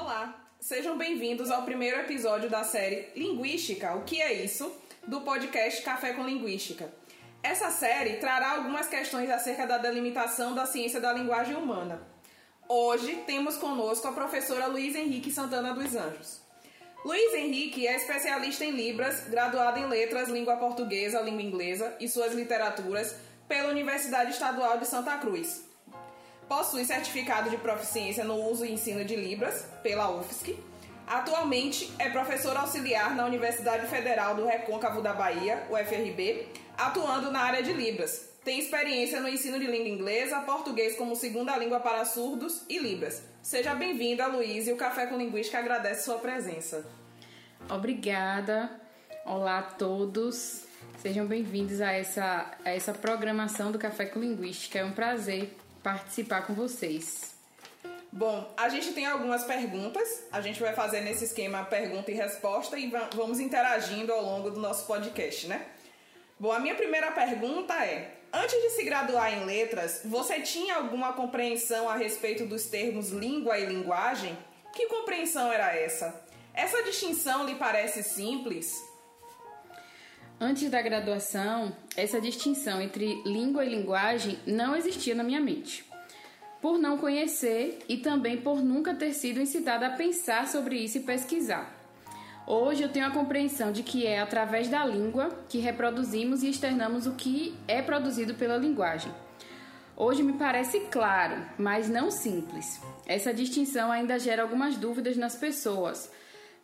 Olá, sejam bem-vindos ao primeiro episódio da série Linguística, o que é isso? do podcast Café com Linguística. Essa série trará algumas questões acerca da delimitação da ciência da linguagem humana. Hoje temos conosco a professora Luiz Henrique Santana dos Anjos. Luiz Henrique é especialista em Libras, graduado em Letras, Língua Portuguesa, Língua Inglesa e suas literaturas pela Universidade Estadual de Santa Cruz. Possui certificado de proficiência no uso e ensino de Libras pela UFSC. Atualmente é professor auxiliar na Universidade Federal do Recôncavo da Bahia, UFRB, atuando na área de Libras. Tem experiência no ensino de língua inglesa, português como segunda língua para surdos e Libras. Seja bem-vinda, Luiz, e o Café com Linguística agradece sua presença. Obrigada. Olá a todos. Sejam bem-vindos a essa, a essa programação do Café com Linguística. É um prazer participar com vocês. Bom, a gente tem algumas perguntas. A gente vai fazer nesse esquema pergunta e resposta e vamos interagindo ao longo do nosso podcast, né? Bom, a minha primeira pergunta é: antes de se graduar em letras, você tinha alguma compreensão a respeito dos termos língua e linguagem? Que compreensão era essa? Essa distinção lhe parece simples? Antes da graduação, essa distinção entre língua e linguagem não existia na minha mente. Por não conhecer e também por nunca ter sido incitada a pensar sobre isso e pesquisar. Hoje eu tenho a compreensão de que é através da língua que reproduzimos e externamos o que é produzido pela linguagem. Hoje me parece claro, mas não simples. Essa distinção ainda gera algumas dúvidas nas pessoas.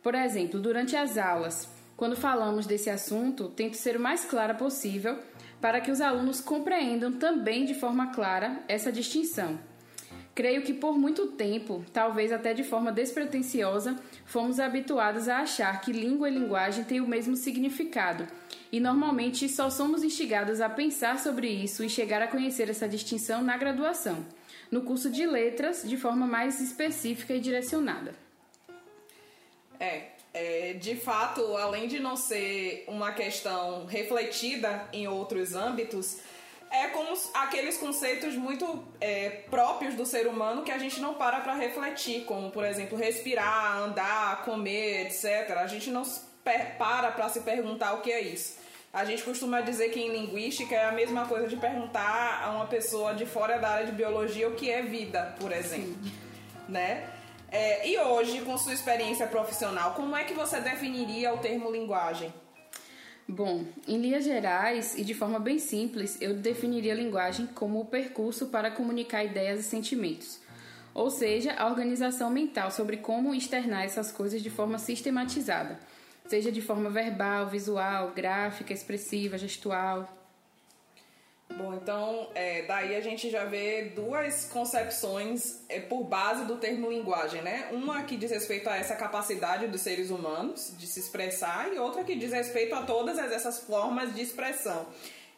Por exemplo, durante as aulas, quando falamos desse assunto, tento ser o mais clara possível para que os alunos compreendam também de forma clara essa distinção. Creio que por muito tempo, talvez até de forma despretensiosa, fomos habituados a achar que língua e linguagem têm o mesmo significado, e normalmente só somos instigados a pensar sobre isso e chegar a conhecer essa distinção na graduação, no curso de letras, de forma mais específica e direcionada. É, é, de fato, além de não ser uma questão refletida em outros âmbitos, é como aqueles conceitos muito é, próprios do ser humano que a gente não para para refletir, como, por exemplo, respirar, andar, comer, etc. A gente não para para se perguntar o que é isso. A gente costuma dizer que em linguística é a mesma coisa de perguntar a uma pessoa de fora da área de biologia o que é vida, por exemplo. Sim. Né? É, e hoje, com sua experiência profissional, como é que você definiria o termo linguagem? Bom, em linhas gerais e de forma bem simples, eu definiria a linguagem como o percurso para comunicar ideias e sentimentos, ou seja, a organização mental sobre como externar essas coisas de forma sistematizada, seja de forma verbal, visual, gráfica, expressiva, gestual, Bom, então é, daí a gente já vê duas concepções é, por base do termo linguagem, né? Uma que diz respeito a essa capacidade dos seres humanos de se expressar e outra que diz respeito a todas essas formas de expressão.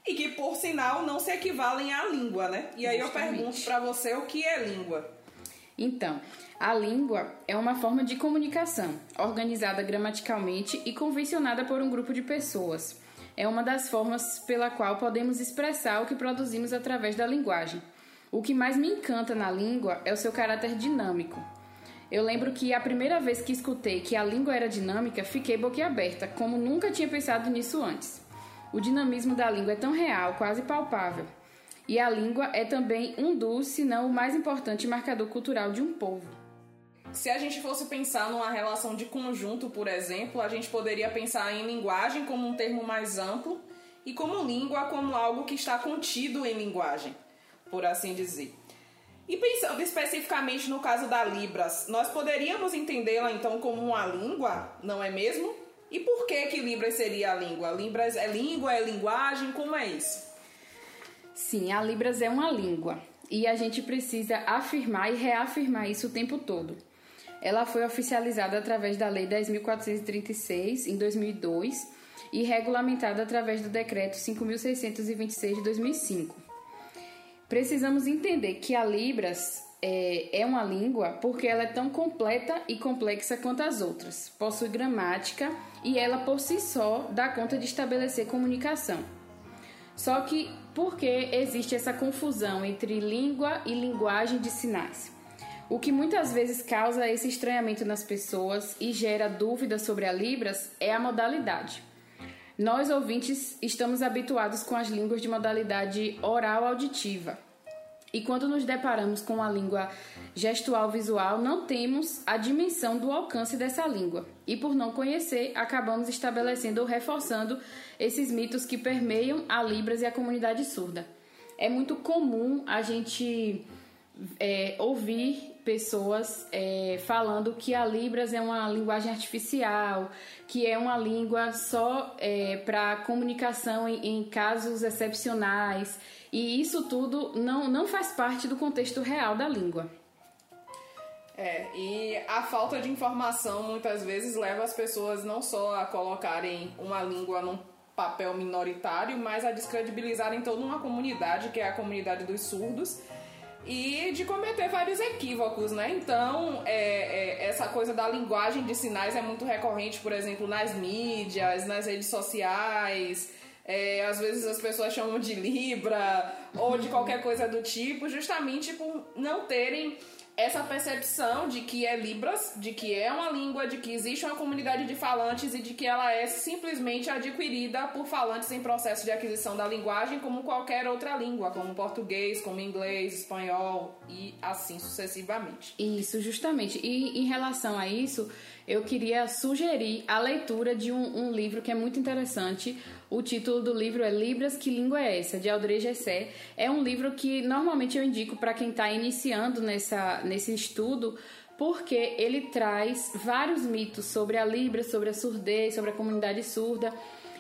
E que, por sinal, não se equivalem à língua, né? E aí Justamente. eu pergunto para você o que é língua. Então, a língua é uma forma de comunicação, organizada gramaticalmente e convencionada por um grupo de pessoas é uma das formas pela qual podemos expressar o que produzimos através da linguagem. O que mais me encanta na língua é o seu caráter dinâmico. Eu lembro que a primeira vez que escutei que a língua era dinâmica, fiquei boquiaberta, como nunca tinha pensado nisso antes. O dinamismo da língua é tão real, quase palpável. E a língua é também um dos, se não o mais importante marcador cultural de um povo. Se a gente fosse pensar numa relação de conjunto, por exemplo, a gente poderia pensar em linguagem como um termo mais amplo e como língua como algo que está contido em linguagem, por assim dizer. E pensando especificamente no caso da Libras, nós poderíamos entendê-la então como uma língua, não é mesmo? E por que que Libras seria a língua? Libras é língua, é linguagem, como é isso? Sim, a Libras é uma língua. E a gente precisa afirmar e reafirmar isso o tempo todo. Ela foi oficializada através da Lei 10.436, em 2002, e regulamentada através do Decreto 5.626 de 2005. Precisamos entender que a Libras é, é uma língua porque ela é tão completa e complexa quanto as outras. Possui gramática e ela por si só dá conta de estabelecer comunicação. Só que por que existe essa confusão entre língua e linguagem de sinais? O que muitas vezes causa esse estranhamento nas pessoas e gera dúvidas sobre a Libras é a modalidade. Nós, ouvintes, estamos habituados com as línguas de modalidade oral auditiva. E quando nos deparamos com a língua gestual visual, não temos a dimensão do alcance dessa língua. E por não conhecer, acabamos estabelecendo ou reforçando esses mitos que permeiam a Libras e a comunidade surda. É muito comum a gente é, ouvir pessoas é, falando que a Libras é uma linguagem artificial, que é uma língua só é, para comunicação em, em, casos excepcionais. E isso tudo não, não faz parte do contexto real da língua. É, e a falta de informação muitas vezes leva as pessoas não só a colocarem uma língua num papel minoritário, mas a descredibilizarem toda uma comunidade, que é a comunidade dos surdos, e de cometer vários equívocos, né? Então, é, é, essa coisa da linguagem de sinais é muito recorrente, por exemplo, nas mídias, nas redes sociais. É, às vezes as pessoas chamam de Libra ou de qualquer coisa do tipo, justamente por não terem essa percepção de que é Libras, de que é uma língua, de que existe uma comunidade de falantes e de que ela é simplesmente adquirida por falantes em processo de aquisição da linguagem, como qualquer outra língua, como português, como inglês, espanhol e assim sucessivamente. Isso, justamente. E em relação a isso, eu queria sugerir a leitura de um, um livro que é muito interessante o título do livro é Libras, que língua é essa? de Aldrey Gessé. É um livro que normalmente eu indico para quem está iniciando nessa, nesse estudo, porque ele traz vários mitos sobre a Libra, sobre a surdez, sobre a comunidade surda.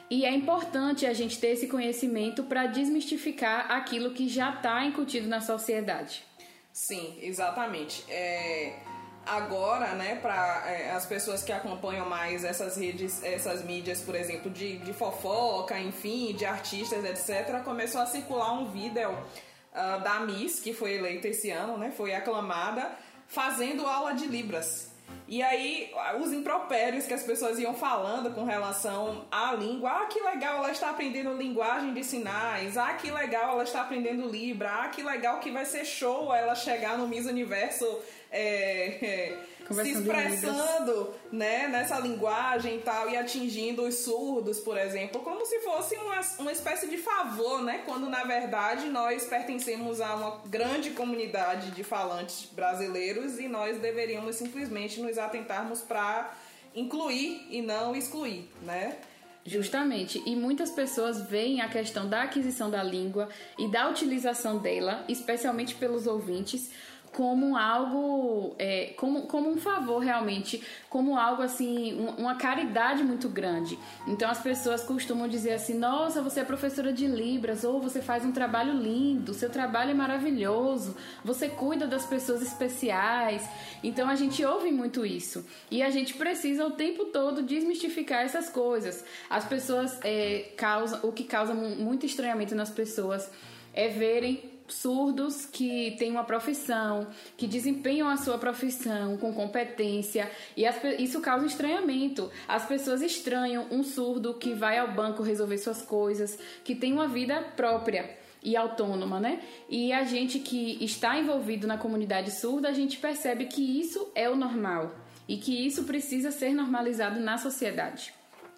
E é importante a gente ter esse conhecimento para desmistificar aquilo que já está incutido na sociedade. Sim, exatamente. É, agora, né, para é, as pessoas que acompanham mais essas redes, essas mídias, por exemplo, de, de fofoca, enfim, de artistas, etc., começou a circular um vídeo uh, da Miss, que foi eleita esse ano, né, foi aclamada, fazendo aula de Libras. E aí, os impropérios que as pessoas iam falando com relação à língua. Ah, que legal, ela está aprendendo linguagem de sinais. Ah, que legal, ela está aprendendo Libra. Ah, que legal que vai ser show ela chegar no Miss Universo é, é, se expressando né, nessa linguagem e tal, e atingindo os surdos, por exemplo, como se fosse uma, uma espécie de favor, né? Quando na verdade nós pertencemos a uma grande comunidade de falantes brasileiros e nós deveríamos simplesmente nos atentarmos para incluir e não excluir, né? Justamente, e muitas pessoas veem a questão da aquisição da língua e da utilização dela, especialmente pelos ouvintes, como algo, é, como, como um favor realmente, como algo assim, uma caridade muito grande. Então as pessoas costumam dizer assim: nossa, você é professora de Libras, ou você faz um trabalho lindo, seu trabalho é maravilhoso, você cuida das pessoas especiais. Então a gente ouve muito isso e a gente precisa o tempo todo desmistificar essas coisas. As pessoas é, causam, o que causa muito estranhamento nas pessoas é verem surdos que têm uma profissão, que desempenham a sua profissão com competência e as, isso causa estranhamento. As pessoas estranham um surdo que vai ao banco resolver suas coisas, que tem uma vida própria e autônoma, né? E a gente que está envolvido na comunidade surda, a gente percebe que isso é o normal e que isso precisa ser normalizado na sociedade.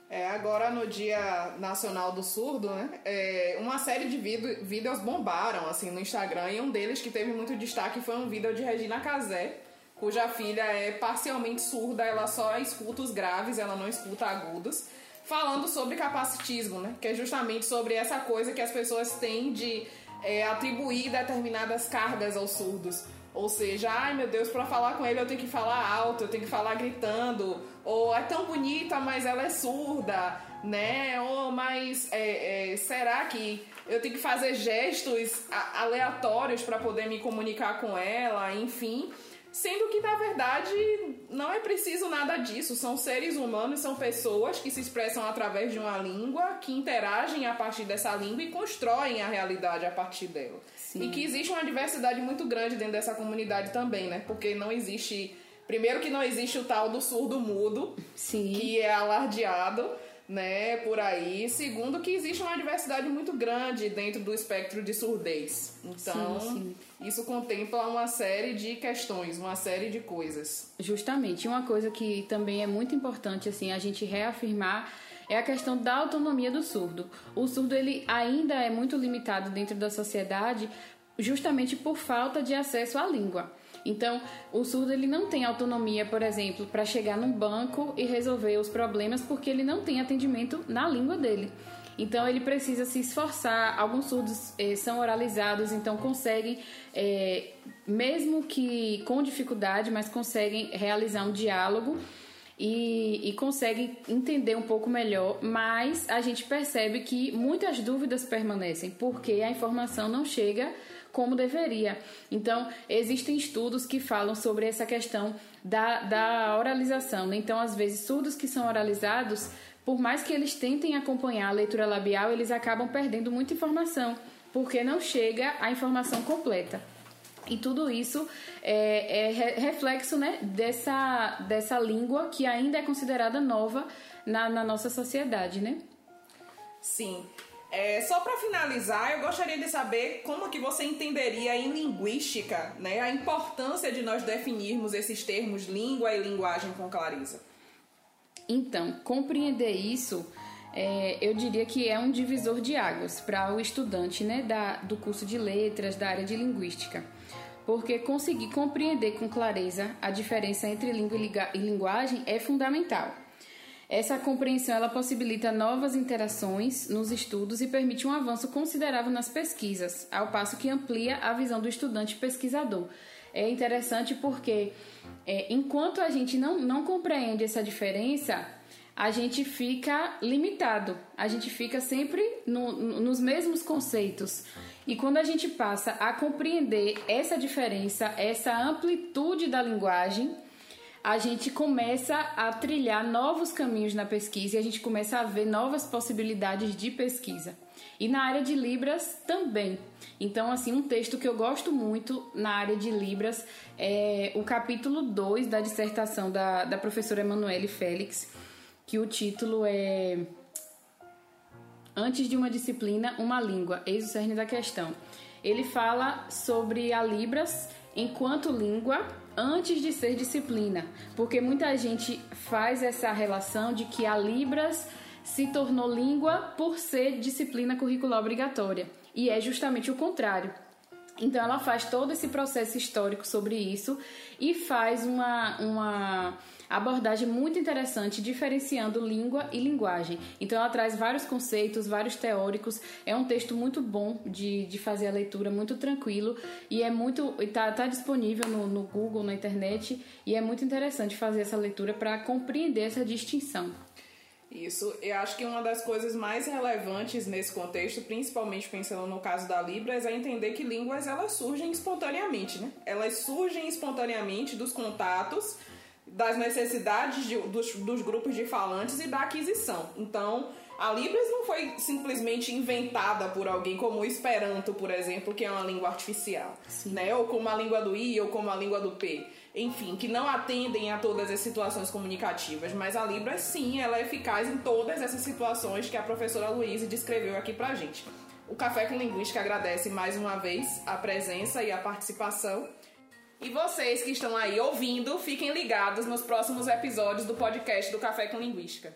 É, agora no Dia Nacional do Surdo, né? É, uma série de vídeos bombaram assim no Instagram e um deles que teve muito destaque foi um vídeo de Regina Casé, cuja filha é parcialmente surda, ela só escuta os graves, ela não escuta agudos, falando sobre capacitismo, né? Que é justamente sobre essa coisa que as pessoas têm de é, atribuir determinadas cargas aos surdos. Ou seja, ai meu Deus, para falar com ele eu tenho que falar alto, eu tenho que falar gritando, ou é tão bonita, mas ela é surda, né? Ou mas é, é, será que eu tenho que fazer gestos aleatórios para poder me comunicar com ela, enfim. Sendo que, na verdade, não é preciso nada disso. São seres humanos, são pessoas que se expressam através de uma língua, que interagem a partir dessa língua e constroem a realidade a partir dela. Sim. E que existe uma diversidade muito grande dentro dessa comunidade também, né? Porque não existe. Primeiro, que não existe o tal do surdo mudo, Sim. que é alardeado né, por aí. Segundo, que existe uma diversidade muito grande dentro do espectro de surdez. Então, sim, sim. Isso contempla uma série de questões, uma série de coisas. Justamente. Uma coisa que também é muito importante assim a gente reafirmar é a questão da autonomia do surdo. O surdo ele ainda é muito limitado dentro da sociedade justamente por falta de acesso à língua. Então, o surdo ele não tem autonomia, por exemplo, para chegar num banco e resolver os problemas porque ele não tem atendimento na língua dele. Então ele precisa se esforçar. Alguns surdos eh, são oralizados, então conseguem, eh, mesmo que com dificuldade, mas conseguem realizar um diálogo e, e conseguem entender um pouco melhor. Mas a gente percebe que muitas dúvidas permanecem porque a informação não chega como deveria. Então, existem estudos que falam sobre essa questão da, da oralização. Né? Então, às vezes, surdos que são oralizados, por mais que eles tentem acompanhar a leitura labial, eles acabam perdendo muita informação, porque não chega a informação completa. E tudo isso é, é reflexo né, dessa, dessa língua que ainda é considerada nova na, na nossa sociedade, né? Sim. É, só para finalizar, eu gostaria de saber como que você entenderia em linguística né, a importância de nós definirmos esses termos língua e linguagem com clareza. Então, compreender isso, é, eu diria que é um divisor de águas para o estudante né, da, do curso de letras, da área de linguística. Porque conseguir compreender com clareza a diferença entre língua e linguagem é fundamental. Essa compreensão ela possibilita novas interações nos estudos e permite um avanço considerável nas pesquisas, ao passo que amplia a visão do estudante pesquisador. É interessante porque, é, enquanto a gente não, não compreende essa diferença, a gente fica limitado, a gente fica sempre no, nos mesmos conceitos. E quando a gente passa a compreender essa diferença, essa amplitude da linguagem, a gente começa a trilhar novos caminhos na pesquisa e a gente começa a ver novas possibilidades de pesquisa. E na área de Libras também. Então, assim, um texto que eu gosto muito na área de Libras é o capítulo 2 da dissertação da, da professora Emanuele Félix, que o título é Antes de uma disciplina, uma língua, eis o cerne da questão. Ele fala sobre a Libras enquanto língua antes de ser disciplina, porque muita gente faz essa relação de que a Libras se tornou língua por ser disciplina curricular obrigatória, e é justamente o contrário. Então ela faz todo esse processo histórico sobre isso e faz uma, uma abordagem muito interessante, diferenciando língua e linguagem. Então ela traz vários conceitos, vários teóricos. É um texto muito bom de, de fazer a leitura, muito tranquilo e é muito está tá disponível no, no Google, na internet e é muito interessante fazer essa leitura para compreender essa distinção. Isso, eu acho que uma das coisas mais relevantes nesse contexto, principalmente pensando no caso da Libras, é entender que línguas elas surgem espontaneamente, né? Elas surgem espontaneamente dos contatos das necessidades de, dos, dos grupos de falantes e da aquisição. Então, a Libras não foi simplesmente inventada por alguém como o Esperanto, por exemplo, que é uma língua artificial, Sim. né? Ou como a língua do I ou como a língua do P. Enfim, que não atendem a todas as situações comunicativas, mas a Libras sim, ela é eficaz em todas essas situações que a professora Luísa descreveu aqui pra gente. O Café com Linguística agradece mais uma vez a presença e a participação e vocês que estão aí ouvindo, fiquem ligados nos próximos episódios do podcast do Café com Linguística.